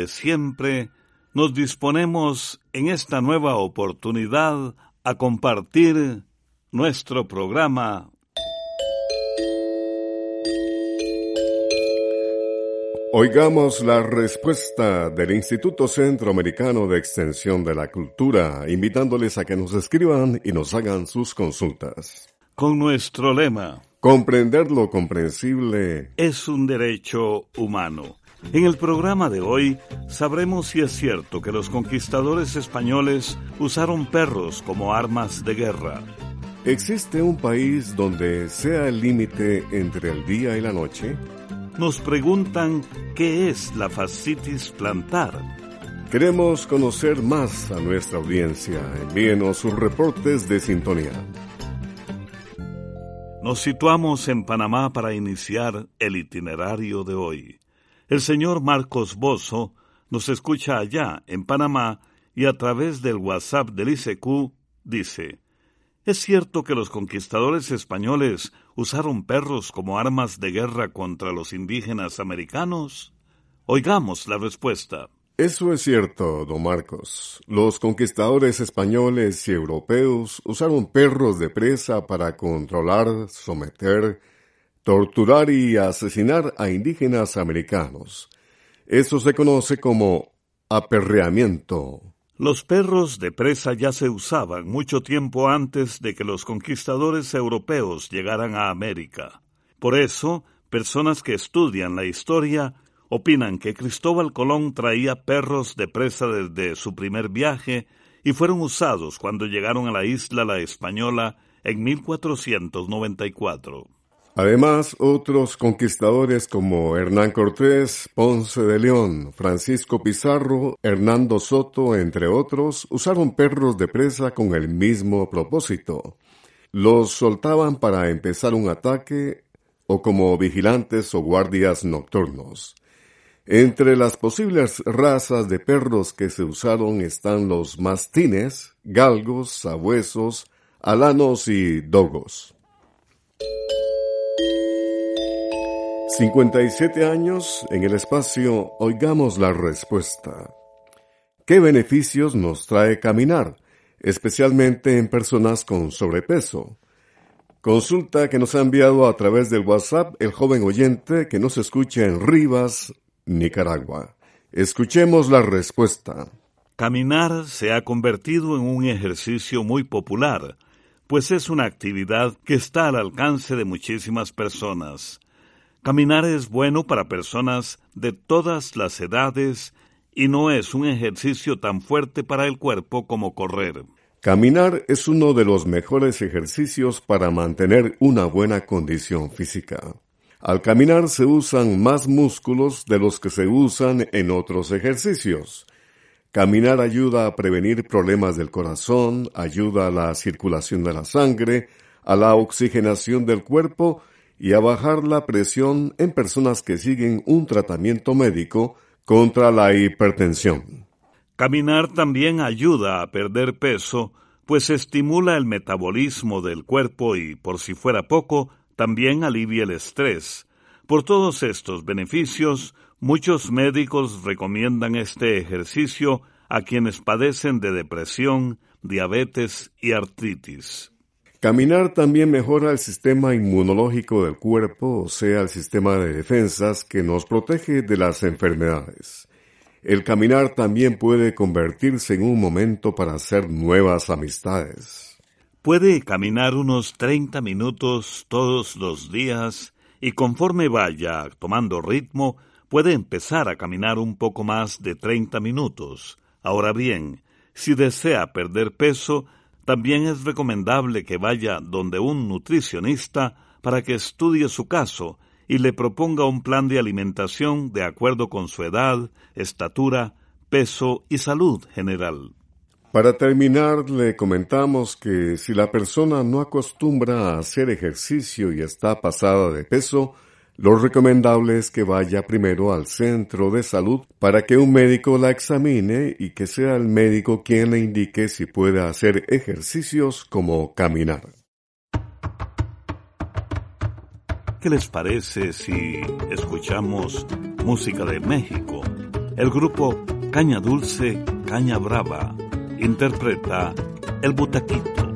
de siempre, nos disponemos en esta nueva oportunidad a compartir nuestro programa Oigamos la respuesta del Instituto Centroamericano de Extensión de la Cultura, invitándoles a que nos escriban y nos hagan sus consultas. Con nuestro lema, Comprender lo comprensible es un derecho humano. En el programa de hoy sabremos si es cierto que los conquistadores españoles usaron perros como armas de guerra. ¿Existe un país donde sea el límite entre el día y la noche? Nos preguntan qué es la fascitis plantar. Queremos conocer más a nuestra audiencia. Envíenos sus reportes de sintonía. Nos situamos en Panamá para iniciar el itinerario de hoy. El señor Marcos Bozo nos escucha allá, en Panamá, y a través del WhatsApp del ICQ dice, ¿Es cierto que los conquistadores españoles usaron perros como armas de guerra contra los indígenas americanos? Oigamos la respuesta. Eso es cierto, don Marcos. Los conquistadores españoles y europeos usaron perros de presa para controlar, someter, torturar y asesinar a indígenas americanos. Eso se conoce como aperreamiento. Los perros de presa ya se usaban mucho tiempo antes de que los conquistadores europeos llegaran a América. Por eso, personas que estudian la historia opinan que Cristóbal Colón traía perros de presa desde su primer viaje y fueron usados cuando llegaron a la isla La Española en 1494. Además, otros conquistadores como Hernán Cortés, Ponce de León, Francisco Pizarro, Hernando Soto, entre otros, usaron perros de presa con el mismo propósito. Los soltaban para empezar un ataque o como vigilantes o guardias nocturnos. Entre las posibles razas de perros que se usaron están los mastines, galgos, sabuesos, alanos y dogos. 57 años en el espacio, oigamos la respuesta. ¿Qué beneficios nos trae caminar, especialmente en personas con sobrepeso? Consulta que nos ha enviado a través del WhatsApp el joven oyente que nos escucha en Rivas, Nicaragua. Escuchemos la respuesta. Caminar se ha convertido en un ejercicio muy popular, pues es una actividad que está al alcance de muchísimas personas. Caminar es bueno para personas de todas las edades y no es un ejercicio tan fuerte para el cuerpo como correr. Caminar es uno de los mejores ejercicios para mantener una buena condición física. Al caminar se usan más músculos de los que se usan en otros ejercicios. Caminar ayuda a prevenir problemas del corazón, ayuda a la circulación de la sangre, a la oxigenación del cuerpo y a bajar la presión en personas que siguen un tratamiento médico contra la hipertensión. Caminar también ayuda a perder peso, pues estimula el metabolismo del cuerpo y, por si fuera poco, también alivia el estrés. Por todos estos beneficios, muchos médicos recomiendan este ejercicio a quienes padecen de depresión, diabetes y artritis. Caminar también mejora el sistema inmunológico del cuerpo, o sea, el sistema de defensas que nos protege de las enfermedades. El caminar también puede convertirse en un momento para hacer nuevas amistades. Puede caminar unos 30 minutos todos los días y conforme vaya tomando ritmo, puede empezar a caminar un poco más de 30 minutos. Ahora bien, si desea perder peso, también es recomendable que vaya donde un nutricionista para que estudie su caso y le proponga un plan de alimentación de acuerdo con su edad, estatura, peso y salud general. Para terminar, le comentamos que si la persona no acostumbra a hacer ejercicio y está pasada de peso, lo recomendable es que vaya primero al centro de salud para que un médico la examine y que sea el médico quien le indique si puede hacer ejercicios como caminar. ¿Qué les parece si escuchamos música de México? El grupo Caña Dulce, Caña Brava interpreta El Butaquito.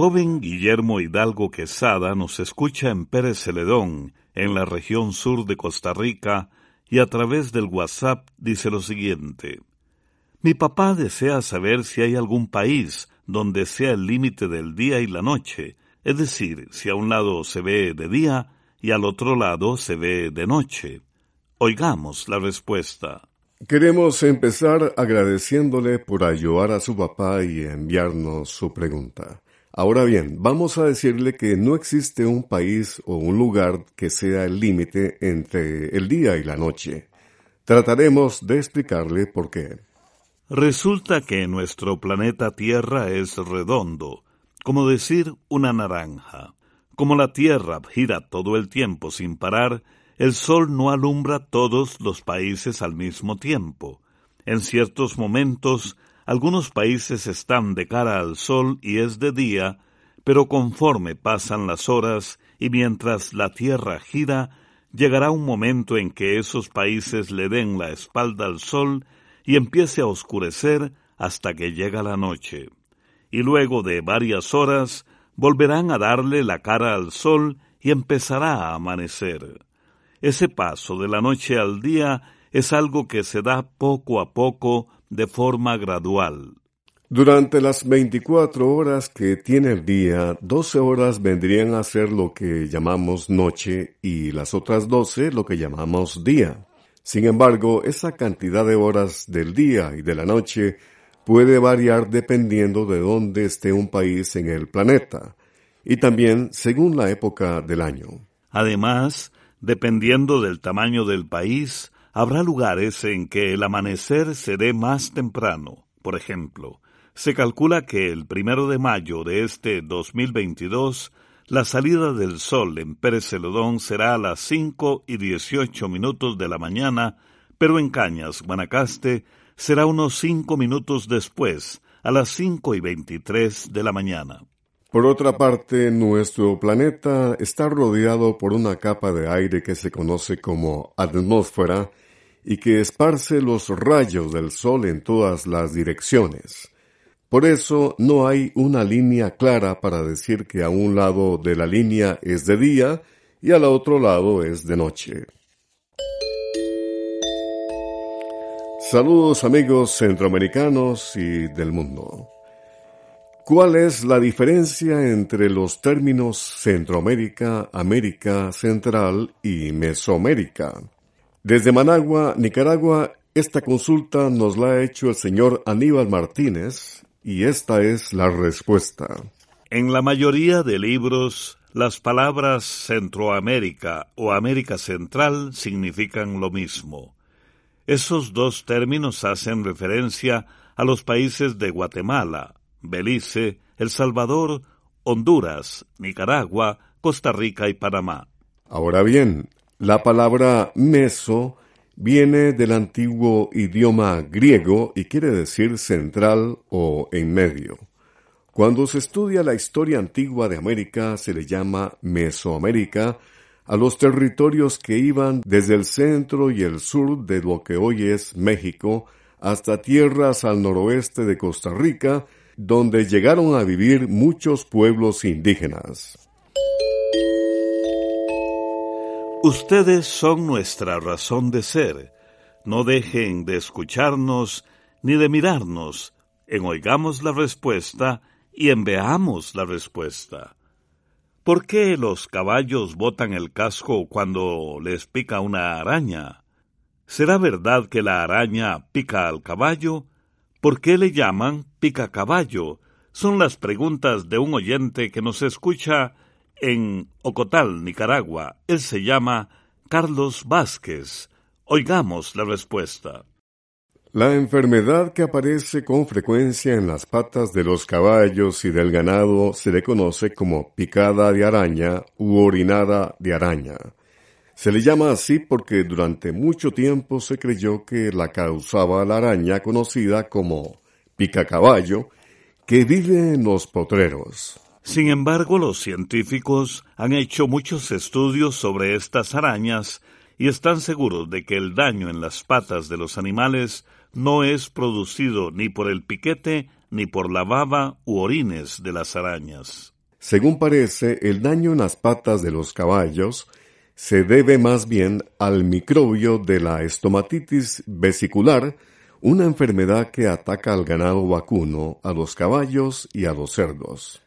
Joven Guillermo Hidalgo Quesada nos escucha en Pérez Celedón, en la región sur de Costa Rica, y a través del WhatsApp dice lo siguiente. Mi papá desea saber si hay algún país donde sea el límite del día y la noche, es decir, si a un lado se ve de día y al otro lado se ve de noche. Oigamos la respuesta. Queremos empezar agradeciéndole por ayudar a su papá y enviarnos su pregunta. Ahora bien, vamos a decirle que no existe un país o un lugar que sea el límite entre el día y la noche. Trataremos de explicarle por qué. Resulta que nuestro planeta Tierra es redondo, como decir una naranja. Como la Tierra gira todo el tiempo sin parar, el Sol no alumbra todos los países al mismo tiempo. En ciertos momentos algunos países están de cara al sol y es de día, pero conforme pasan las horas y mientras la Tierra gira, llegará un momento en que esos países le den la espalda al sol y empiece a oscurecer hasta que llega la noche. Y luego de varias horas volverán a darle la cara al sol y empezará a amanecer. Ese paso de la noche al día es algo que se da poco a poco de forma gradual. Durante las 24 horas que tiene el día, 12 horas vendrían a ser lo que llamamos noche y las otras 12 lo que llamamos día. Sin embargo, esa cantidad de horas del día y de la noche puede variar dependiendo de dónde esté un país en el planeta y también según la época del año. Además, dependiendo del tamaño del país, habrá lugares en que el amanecer se dé más temprano. Por ejemplo, se calcula que el primero de mayo de este 2022 la salida del sol en Pérez Celodón será a las cinco y dieciocho minutos de la mañana, pero en Cañas, Guanacaste, será unos cinco minutos después, a las cinco y veintitrés de la mañana. Por otra parte, nuestro planeta está rodeado por una capa de aire que se conoce como atmósfera y que esparce los rayos del sol en todas las direcciones. Por eso no hay una línea clara para decir que a un lado de la línea es de día y al otro lado es de noche. Saludos amigos centroamericanos y del mundo. ¿Cuál es la diferencia entre los términos Centroamérica, América Central y Mesoamérica? Desde Managua, Nicaragua, esta consulta nos la ha hecho el señor Aníbal Martínez, y esta es la respuesta. En la mayoría de libros, las palabras Centroamérica o América Central significan lo mismo. Esos dos términos hacen referencia a los países de Guatemala, Belice, El Salvador, Honduras, Nicaragua, Costa Rica y Panamá. Ahora bien, la palabra meso viene del antiguo idioma griego y quiere decir central o en medio. Cuando se estudia la historia antigua de América se le llama Mesoamérica a los territorios que iban desde el centro y el sur de lo que hoy es México hasta tierras al noroeste de Costa Rica, donde llegaron a vivir muchos pueblos indígenas. Ustedes son nuestra razón de ser. No dejen de escucharnos ni de mirarnos en Oigamos la Respuesta y en Veamos la Respuesta. ¿Por qué los caballos botan el casco cuando les pica una araña? ¿Será verdad que la araña pica al caballo? ¿Por qué le llaman pica caballo? Son las preguntas de un oyente que nos escucha en Ocotal, Nicaragua. Él se llama Carlos Vázquez. Oigamos la respuesta. La enfermedad que aparece con frecuencia en las patas de los caballos y del ganado se le conoce como picada de araña u orinada de araña. Se le llama así porque durante mucho tiempo se creyó que la causaba la araña conocida como picacaballo, que vive en los potreros. Sin embargo, los científicos han hecho muchos estudios sobre estas arañas y están seguros de que el daño en las patas de los animales no es producido ni por el piquete ni por la baba u orines de las arañas. Según parece, el daño en las patas de los caballos se debe más bien al microbio de la estomatitis vesicular, una enfermedad que ataca al ganado vacuno, a los caballos y a los cerdos.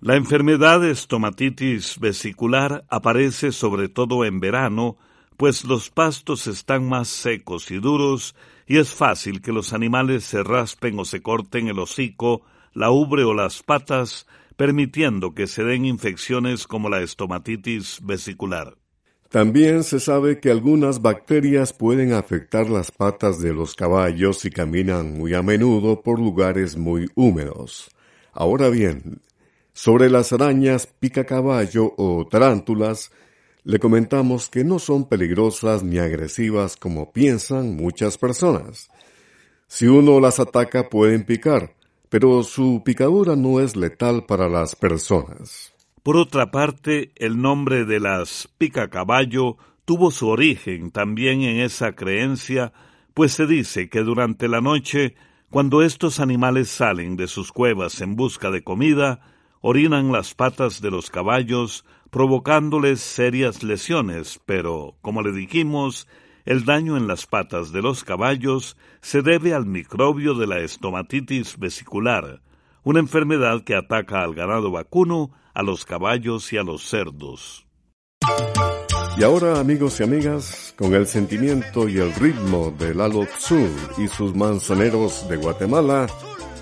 La enfermedad estomatitis vesicular aparece sobre todo en verano, pues los pastos están más secos y duros y es fácil que los animales se raspen o se corten el hocico, la ubre o las patas, permitiendo que se den infecciones como la estomatitis vesicular. También se sabe que algunas bacterias pueden afectar las patas de los caballos si caminan muy a menudo por lugares muy húmedos. Ahora bien, sobre las arañas pica-caballo o tarántulas, le comentamos que no son peligrosas ni agresivas como piensan muchas personas. Si uno las ataca pueden picar, pero su picadura no es letal para las personas. Por otra parte, el nombre de las pica-caballo tuvo su origen también en esa creencia, pues se dice que durante la noche, cuando estos animales salen de sus cuevas en busca de comida, orinan las patas de los caballos, provocándoles serias lesiones, pero, como le dijimos, el daño en las patas de los caballos se debe al microbio de la estomatitis vesicular, una enfermedad que ataca al ganado vacuno, a los caballos y a los cerdos. Y ahora, amigos y amigas, con el sentimiento y el ritmo de Lalo Tzu y sus manzaneros de Guatemala,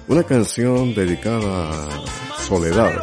una canción dedicada a Soledad.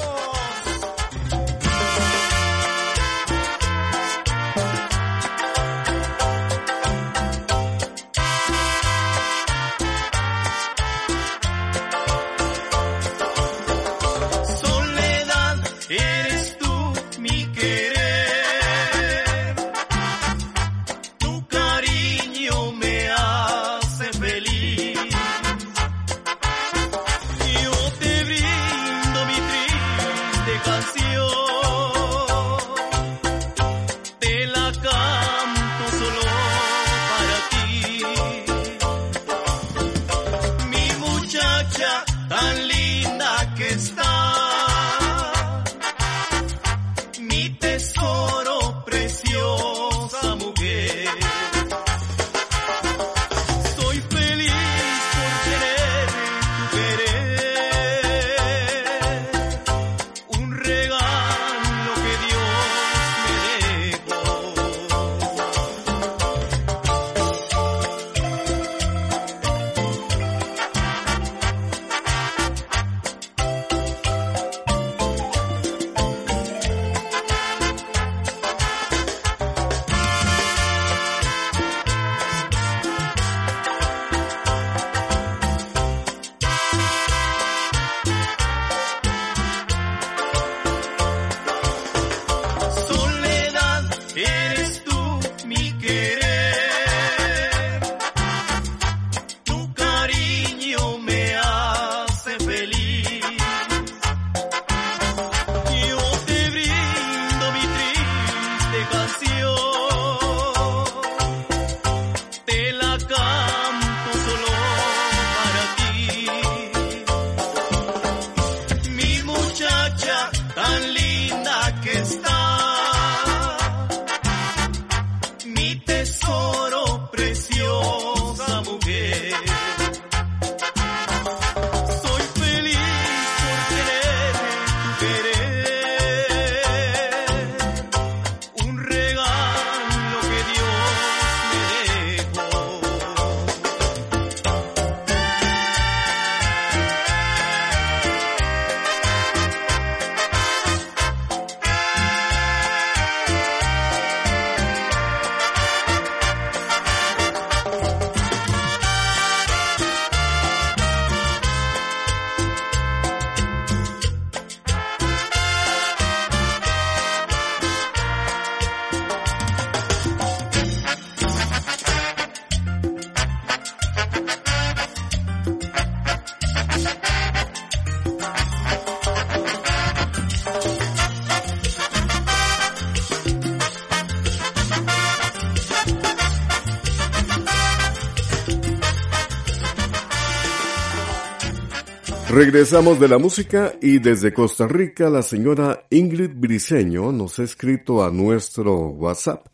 Regresamos de la música y desde Costa Rica la señora Ingrid Briseño nos ha escrito a nuestro WhatsApp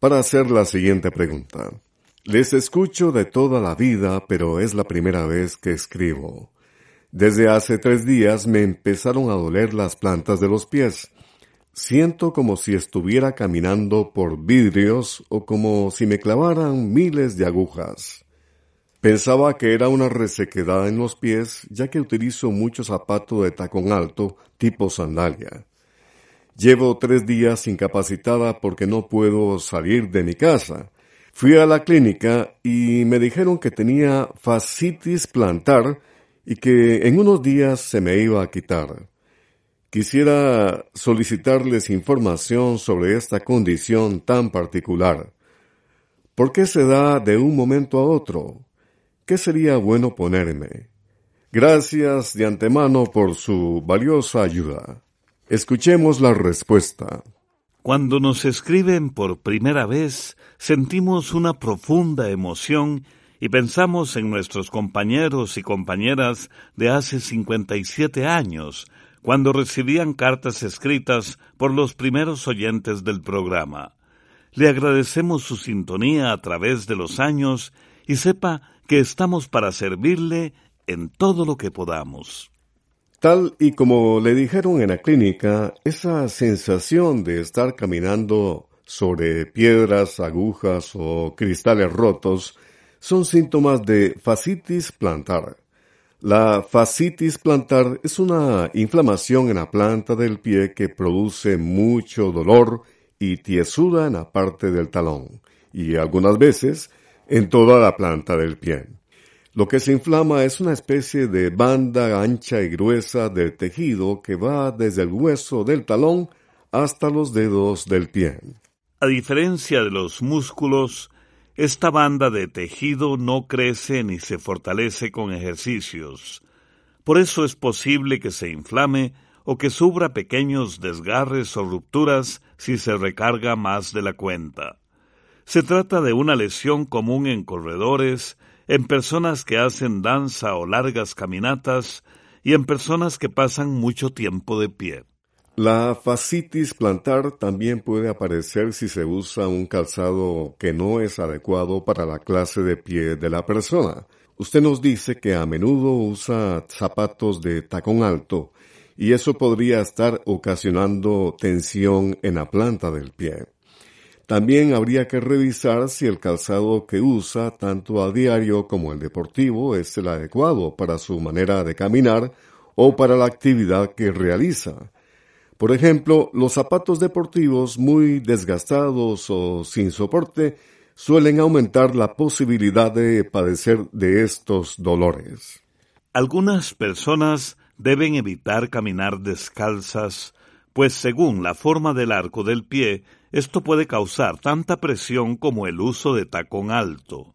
para hacer la siguiente pregunta. Les escucho de toda la vida, pero es la primera vez que escribo. Desde hace tres días me empezaron a doler las plantas de los pies. Siento como si estuviera caminando por vidrios o como si me clavaran miles de agujas. Pensaba que era una resequedad en los pies, ya que utilizo mucho zapato de tacón alto, tipo sandalia. Llevo tres días incapacitada porque no puedo salir de mi casa. Fui a la clínica y me dijeron que tenía fascitis plantar y que en unos días se me iba a quitar. Quisiera solicitarles información sobre esta condición tan particular. ¿Por qué se da de un momento a otro? ¿Qué sería bueno ponerme? Gracias de antemano por su valiosa ayuda. Escuchemos la respuesta. Cuando nos escriben por primera vez, sentimos una profunda emoción y pensamos en nuestros compañeros y compañeras de hace 57 años, cuando recibían cartas escritas por los primeros oyentes del programa. Le agradecemos su sintonía a través de los años y sepa que estamos para servirle en todo lo que podamos. Tal y como le dijeron en la clínica, esa sensación de estar caminando sobre piedras, agujas o cristales rotos son síntomas de fascitis plantar. La fascitis plantar es una inflamación en la planta del pie que produce mucho dolor y tiesura en la parte del talón y algunas veces en toda la planta del pie. Lo que se inflama es una especie de banda ancha y gruesa del tejido que va desde el hueso del talón hasta los dedos del pie. A diferencia de los músculos, esta banda de tejido no crece ni se fortalece con ejercicios. Por eso es posible que se inflame o que sufra pequeños desgarres o rupturas si se recarga más de la cuenta. Se trata de una lesión común en corredores, en personas que hacen danza o largas caminatas y en personas que pasan mucho tiempo de pie. La fascitis plantar también puede aparecer si se usa un calzado que no es adecuado para la clase de pie de la persona. Usted nos dice que a menudo usa zapatos de tacón alto y eso podría estar ocasionando tensión en la planta del pie. También habría que revisar si el calzado que usa tanto a diario como el deportivo es el adecuado para su manera de caminar o para la actividad que realiza. Por ejemplo, los zapatos deportivos muy desgastados o sin soporte suelen aumentar la posibilidad de padecer de estos dolores. Algunas personas deben evitar caminar descalzas, pues según la forma del arco del pie, esto puede causar tanta presión como el uso de tacón alto.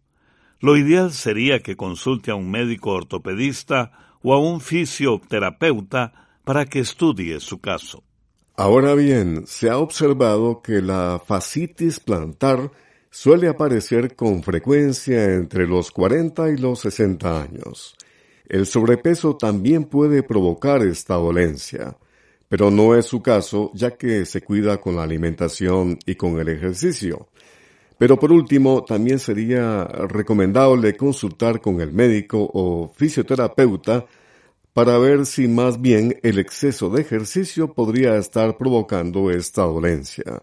Lo ideal sería que consulte a un médico ortopedista o a un fisioterapeuta para que estudie su caso. Ahora bien, se ha observado que la fascitis plantar suele aparecer con frecuencia entre los 40 y los 60 años. El sobrepeso también puede provocar esta dolencia pero no es su caso ya que se cuida con la alimentación y con el ejercicio. Pero por último, también sería recomendable consultar con el médico o fisioterapeuta para ver si más bien el exceso de ejercicio podría estar provocando esta dolencia.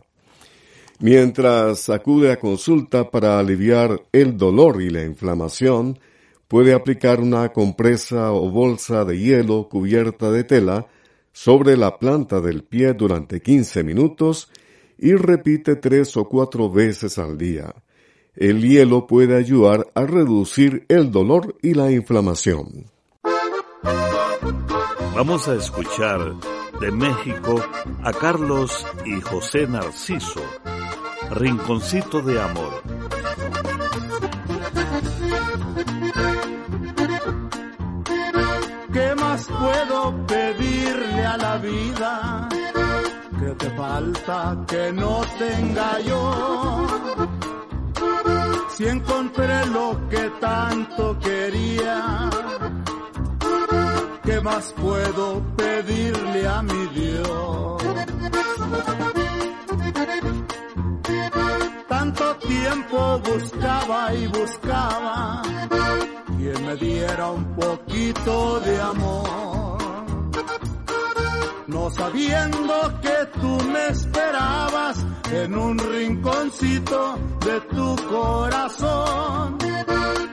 Mientras acude a consulta para aliviar el dolor y la inflamación, puede aplicar una compresa o bolsa de hielo cubierta de tela sobre la planta del pie durante 15 minutos y repite tres o cuatro veces al día. El hielo puede ayudar a reducir el dolor y la inflamación. Vamos a escuchar de México a Carlos y José Narciso, Rinconcito de Amor. Más puedo pedirle a la vida? ¿Qué te falta que no tenga yo? Si encontré lo que tanto quería, ¿qué más puedo pedirle a mi Dios? Tanto tiempo buscaba y buscaba quien me diera un poquito de amor. Sabiendo que tú me esperabas en un rinconcito de tu corazón.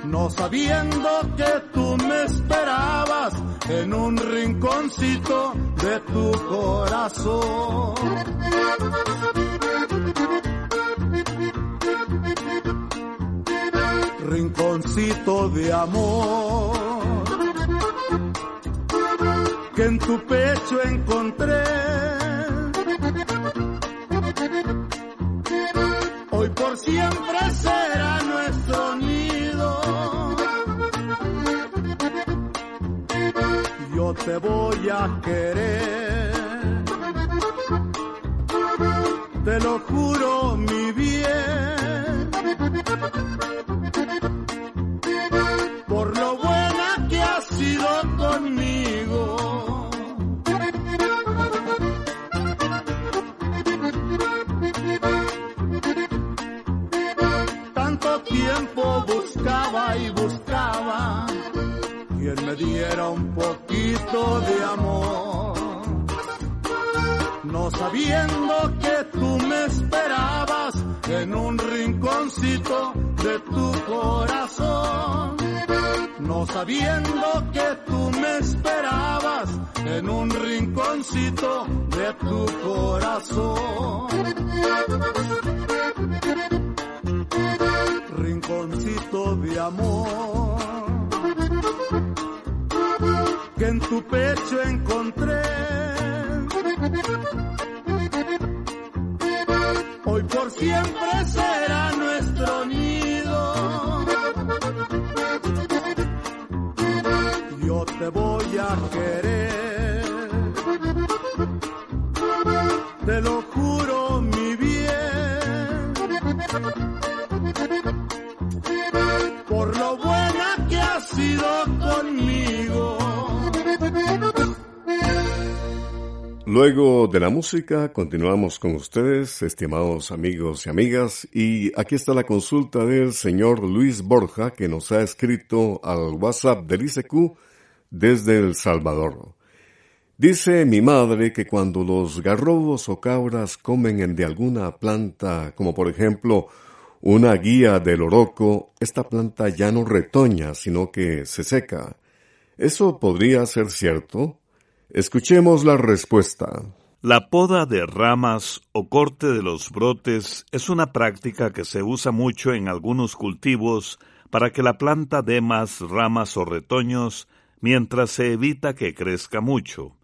No sabiendo que tú me esperabas en un rinconcito de tu corazón rinconcito de amor que en tu pecho encontré. Hoy por siempre será nuestro nido. Yo te voy a querer. Te lo juro, mi bien diera un poquito de amor. no sabiendo que tú me esperabas en un rinconcito de tu corazón. No sabiendo que tú me esperabas en un rinconcito de tu corazón. Rinconcito de amor que en tu pecho encontré hoy por siempre será nuestro nido. Yo te voy a querer, Luego de la música, continuamos con ustedes, estimados amigos y amigas, y aquí está la consulta del señor Luis Borja, que nos ha escrito al WhatsApp del ICQ desde El Salvador. Dice mi madre que cuando los garrobos o cabras comen de alguna planta, como por ejemplo una guía del oroco, esta planta ya no retoña, sino que se seca. ¿Eso podría ser cierto? Escuchemos la respuesta. La poda de ramas o corte de los brotes es una práctica que se usa mucho en algunos cultivos para que la planta dé más ramas o retoños mientras se evita que crezca mucho.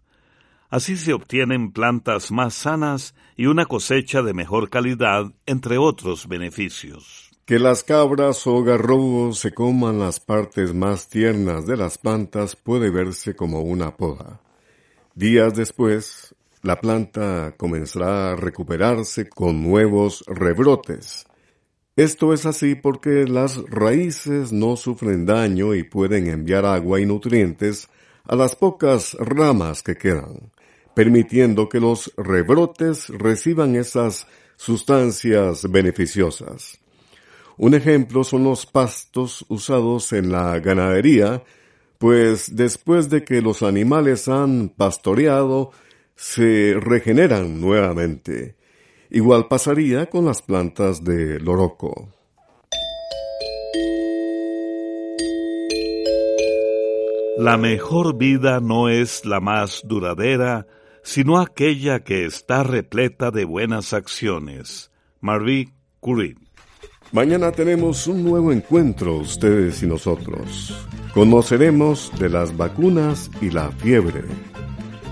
Así se obtienen plantas más sanas y una cosecha de mejor calidad, entre otros beneficios. Que las cabras o garrobos se coman las partes más tiernas de las plantas puede verse como una poda. Días después, la planta comenzará a recuperarse con nuevos rebrotes. Esto es así porque las raíces no sufren daño y pueden enviar agua y nutrientes a las pocas ramas que quedan, permitiendo que los rebrotes reciban esas sustancias beneficiosas. Un ejemplo son los pastos usados en la ganadería pues después de que los animales han pastoreado, se regeneran nuevamente. Igual pasaría con las plantas de loroco. La mejor vida no es la más duradera, sino aquella que está repleta de buenas acciones. Marie Curie Mañana tenemos un nuevo encuentro, ustedes y nosotros. Conoceremos de las vacunas y la fiebre.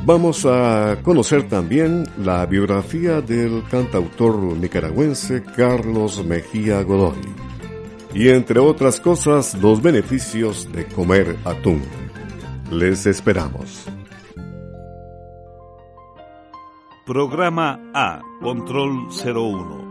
Vamos a conocer también la biografía del cantautor nicaragüense Carlos Mejía Godoy. Y entre otras cosas, los beneficios de comer atún. Les esperamos. Programa A, Control 01